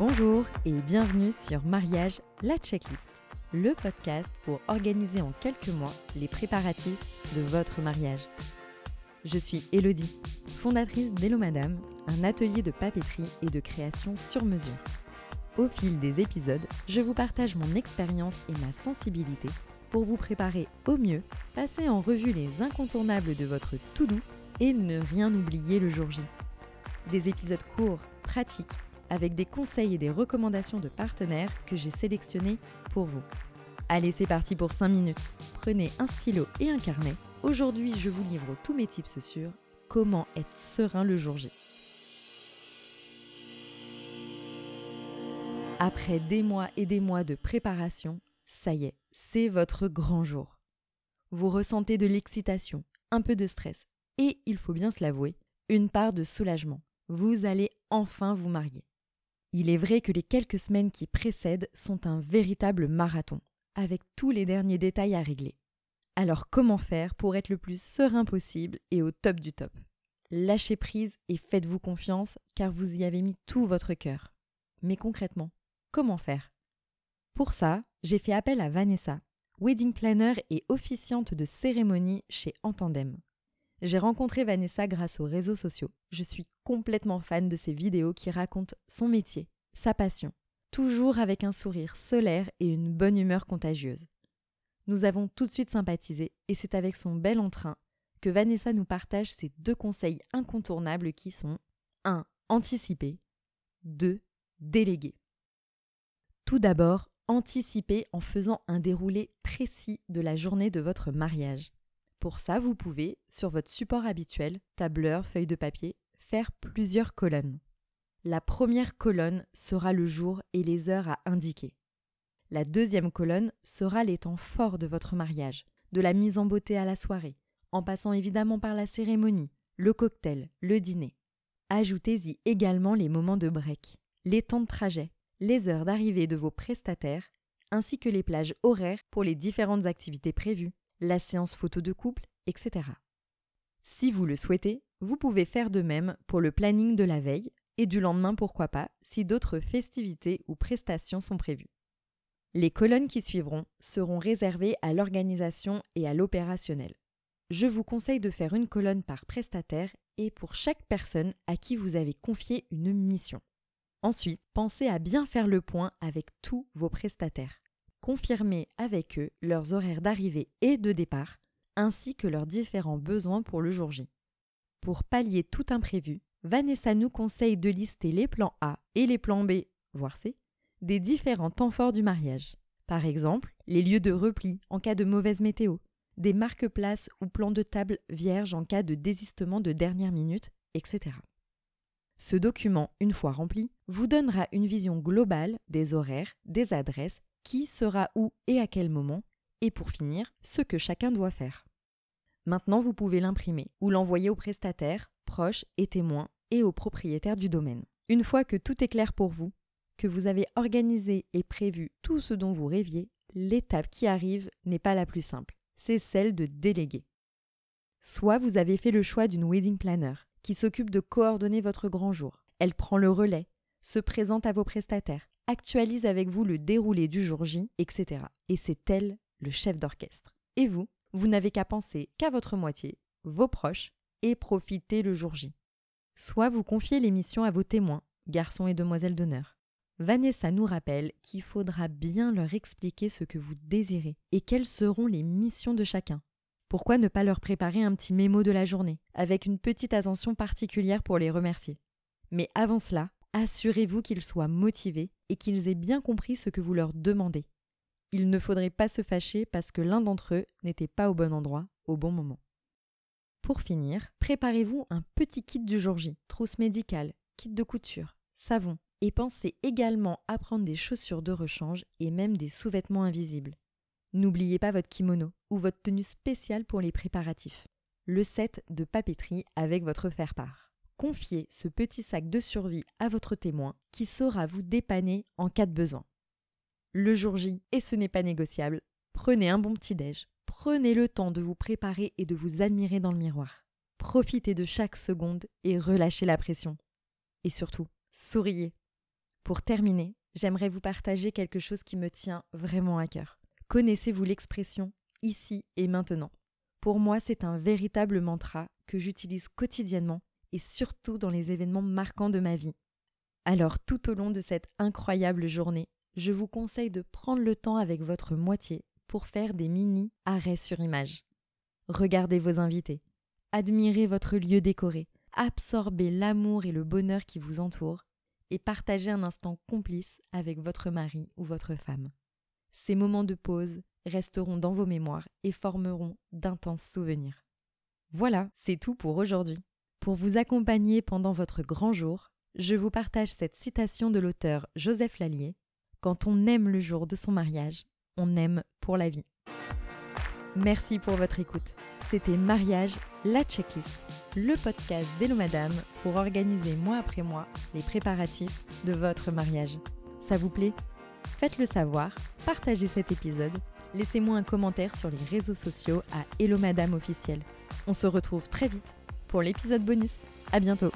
Bonjour et bienvenue sur Mariage, la checklist, le podcast pour organiser en quelques mois les préparatifs de votre mariage. Je suis Elodie, fondatrice d'Hello Madame, un atelier de papeterie et de création sur mesure. Au fil des épisodes, je vous partage mon expérience et ma sensibilité pour vous préparer au mieux, passer en revue les incontournables de votre to-do et ne rien oublier le jour J. Des épisodes courts, pratiques, avec des conseils et des recommandations de partenaires que j'ai sélectionnés pour vous. Allez, c'est parti pour 5 minutes. Prenez un stylo et un carnet. Aujourd'hui, je vous livre tous mes tips sur comment être serein le jour J. Après des mois et des mois de préparation, ça y est, c'est votre grand jour. Vous ressentez de l'excitation, un peu de stress et, il faut bien se l'avouer, une part de soulagement. Vous allez enfin vous marier. Il est vrai que les quelques semaines qui précèdent sont un véritable marathon, avec tous les derniers détails à régler. Alors comment faire pour être le plus serein possible et au top du top? Lâchez prise et faites-vous confiance car vous y avez mis tout votre cœur. Mais concrètement, comment faire? Pour ça, j'ai fait appel à Vanessa, wedding planner et officiante de cérémonie chez Entendem. J'ai rencontré Vanessa grâce aux réseaux sociaux. Je suis complètement fan de ses vidéos qui racontent son métier, sa passion, toujours avec un sourire solaire et une bonne humeur contagieuse. Nous avons tout de suite sympathisé et c'est avec son bel entrain que Vanessa nous partage ses deux conseils incontournables qui sont 1. Anticiper 2. Déléguer. Tout d'abord, anticiper en faisant un déroulé précis de la journée de votre mariage. Pour ça, vous pouvez, sur votre support habituel, tableur, feuille de papier, faire plusieurs colonnes. La première colonne sera le jour et les heures à indiquer. La deuxième colonne sera les temps forts de votre mariage, de la mise en beauté à la soirée, en passant évidemment par la cérémonie, le cocktail, le dîner. Ajoutez-y également les moments de break, les temps de trajet, les heures d'arrivée de vos prestataires, ainsi que les plages horaires pour les différentes activités prévues, la séance photo de couple, etc. Si vous le souhaitez, vous pouvez faire de même pour le planning de la veille et du lendemain pourquoi pas si d'autres festivités ou prestations sont prévues. Les colonnes qui suivront seront réservées à l'organisation et à l'opérationnel. Je vous conseille de faire une colonne par prestataire et pour chaque personne à qui vous avez confié une mission. Ensuite, pensez à bien faire le point avec tous vos prestataires confirmer avec eux leurs horaires d'arrivée et de départ, ainsi que leurs différents besoins pour le jour J. Pour pallier tout imprévu, Vanessa nous conseille de lister les plans A et les plans B, voire C, des différents temps forts du mariage. Par exemple, les lieux de repli en cas de mauvaise météo, des marque-places ou plans de table vierges en cas de désistement de dernière minute, etc. Ce document, une fois rempli, vous donnera une vision globale des horaires, des adresses qui sera où et à quel moment, et pour finir, ce que chacun doit faire. Maintenant, vous pouvez l'imprimer ou l'envoyer aux prestataires, proches et témoins et aux propriétaires du domaine. Une fois que tout est clair pour vous, que vous avez organisé et prévu tout ce dont vous rêviez, l'étape qui arrive n'est pas la plus simple, c'est celle de déléguer. Soit vous avez fait le choix d'une wedding planner qui s'occupe de coordonner votre grand jour. Elle prend le relais, se présente à vos prestataires, actualise avec vous le déroulé du jour J, etc. Et c'est elle le chef d'orchestre. Et vous, vous n'avez qu'à penser qu'à votre moitié, vos proches, et profiter le jour J. Soit vous confiez l'émission à vos témoins, garçons et demoiselles d'honneur. Vanessa nous rappelle qu'il faudra bien leur expliquer ce que vous désirez et quelles seront les missions de chacun. Pourquoi ne pas leur préparer un petit mémo de la journée, avec une petite attention particulière pour les remercier Mais avant cela, assurez-vous qu'ils soient motivés et qu'ils aient bien compris ce que vous leur demandez. Il ne faudrait pas se fâcher parce que l'un d'entre eux n'était pas au bon endroit au bon moment. Pour finir, préparez-vous un petit kit du jour J, trousse médicale, kit de couture, savon, et pensez également à prendre des chaussures de rechange et même des sous-vêtements invisibles. N'oubliez pas votre kimono ou votre tenue spéciale pour les préparatifs. Le set de papeterie avec votre faire-part confiez ce petit sac de survie à votre témoin qui saura vous dépanner en cas de besoin. Le jour J, et ce n'est pas négociable, prenez un bon petit-déj, prenez le temps de vous préparer et de vous admirer dans le miroir. Profitez de chaque seconde et relâchez la pression. Et surtout, souriez. Pour terminer, j'aimerais vous partager quelque chose qui me tient vraiment à cœur. Connaissez-vous l'expression ici et maintenant Pour moi, c'est un véritable mantra que j'utilise quotidiennement et surtout dans les événements marquants de ma vie. Alors tout au long de cette incroyable journée, je vous conseille de prendre le temps avec votre moitié pour faire des mini arrêts sur image. Regardez vos invités, admirez votre lieu décoré, absorbez l'amour et le bonheur qui vous entourent et partagez un instant complice avec votre mari ou votre femme. Ces moments de pause resteront dans vos mémoires et formeront d'intenses souvenirs. Voilà, c'est tout pour aujourd'hui. Pour vous accompagner pendant votre grand jour, je vous partage cette citation de l'auteur Joseph Lallier. Quand on aime le jour de son mariage, on aime pour la vie. Merci pour votre écoute. C'était Mariage, la checklist, le podcast d'Hello Madame pour organiser mois après mois les préparatifs de votre mariage. Ça vous plaît? Faites-le savoir, partagez cet épisode, laissez-moi un commentaire sur les réseaux sociaux à Hello Madame officiel. On se retrouve très vite pour l'épisode bonus. À bientôt